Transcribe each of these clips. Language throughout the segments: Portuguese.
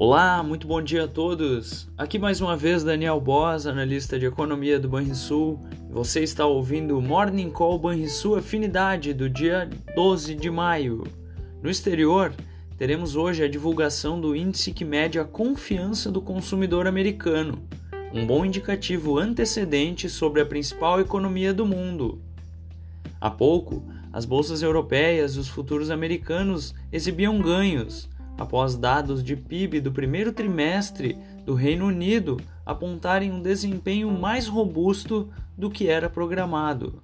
Olá, muito bom dia a todos. Aqui mais uma vez Daniel Boas, analista de economia do Banrisul. Você está ouvindo o Morning Call Banrisul Afinidade do dia 12 de maio. No exterior, teremos hoje a divulgação do índice que mede a confiança do consumidor americano, um bom indicativo antecedente sobre a principal economia do mundo. Há pouco, as bolsas europeias e os futuros americanos exibiam ganhos após dados de PIB do primeiro trimestre do Reino Unido apontarem um desempenho mais robusto do que era programado.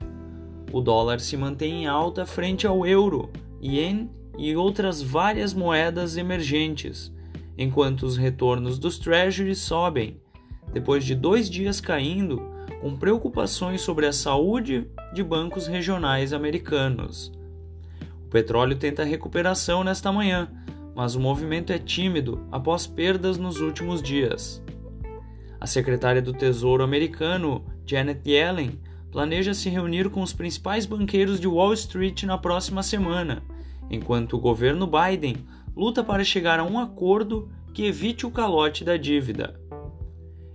O dólar se mantém em alta frente ao euro, ien e outras várias moedas emergentes, enquanto os retornos dos treasuries sobem, depois de dois dias caindo, com preocupações sobre a saúde de bancos regionais americanos. O petróleo tenta recuperação nesta manhã, mas o movimento é tímido após perdas nos últimos dias. A secretária do Tesouro americano, Janet Yellen, planeja se reunir com os principais banqueiros de Wall Street na próxima semana, enquanto o governo Biden luta para chegar a um acordo que evite o calote da dívida.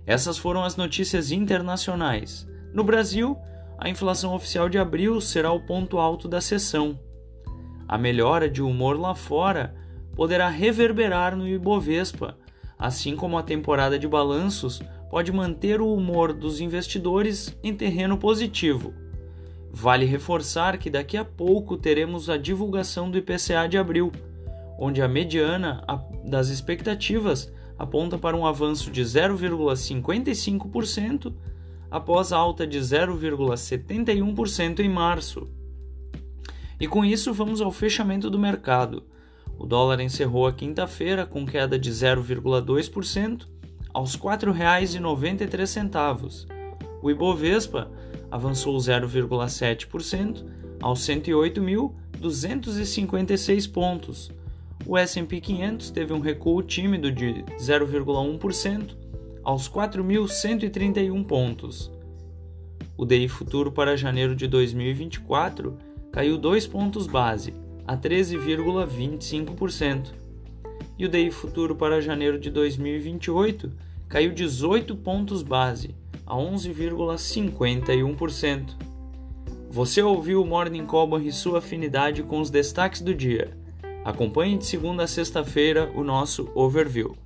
Essas foram as notícias internacionais. No Brasil, a inflação oficial de abril será o ponto alto da sessão. A melhora de humor lá fora poderá reverberar no Ibovespa, assim como a temporada de balanços pode manter o humor dos investidores em terreno positivo. Vale reforçar que daqui a pouco teremos a divulgação do IPCA de abril, onde a mediana das expectativas aponta para um avanço de 0,55% após alta de 0,71% em março. E com isso vamos ao fechamento do mercado. O dólar encerrou a quinta-feira com queda de 0,2% aos R$ 4,93. O Ibovespa avançou 0,7% aos 108.256 pontos. O S&P 500 teve um recuo tímido de 0,1% aos 4.131 pontos. O DI futuro para janeiro de 2024 caiu 2 pontos base a 13,25%. E o DI futuro para janeiro de 2028 caiu 18 pontos base, a 11,51%. Você ouviu o Morning Call e sua afinidade com os destaques do dia. Acompanhe de segunda a sexta-feira o nosso overview.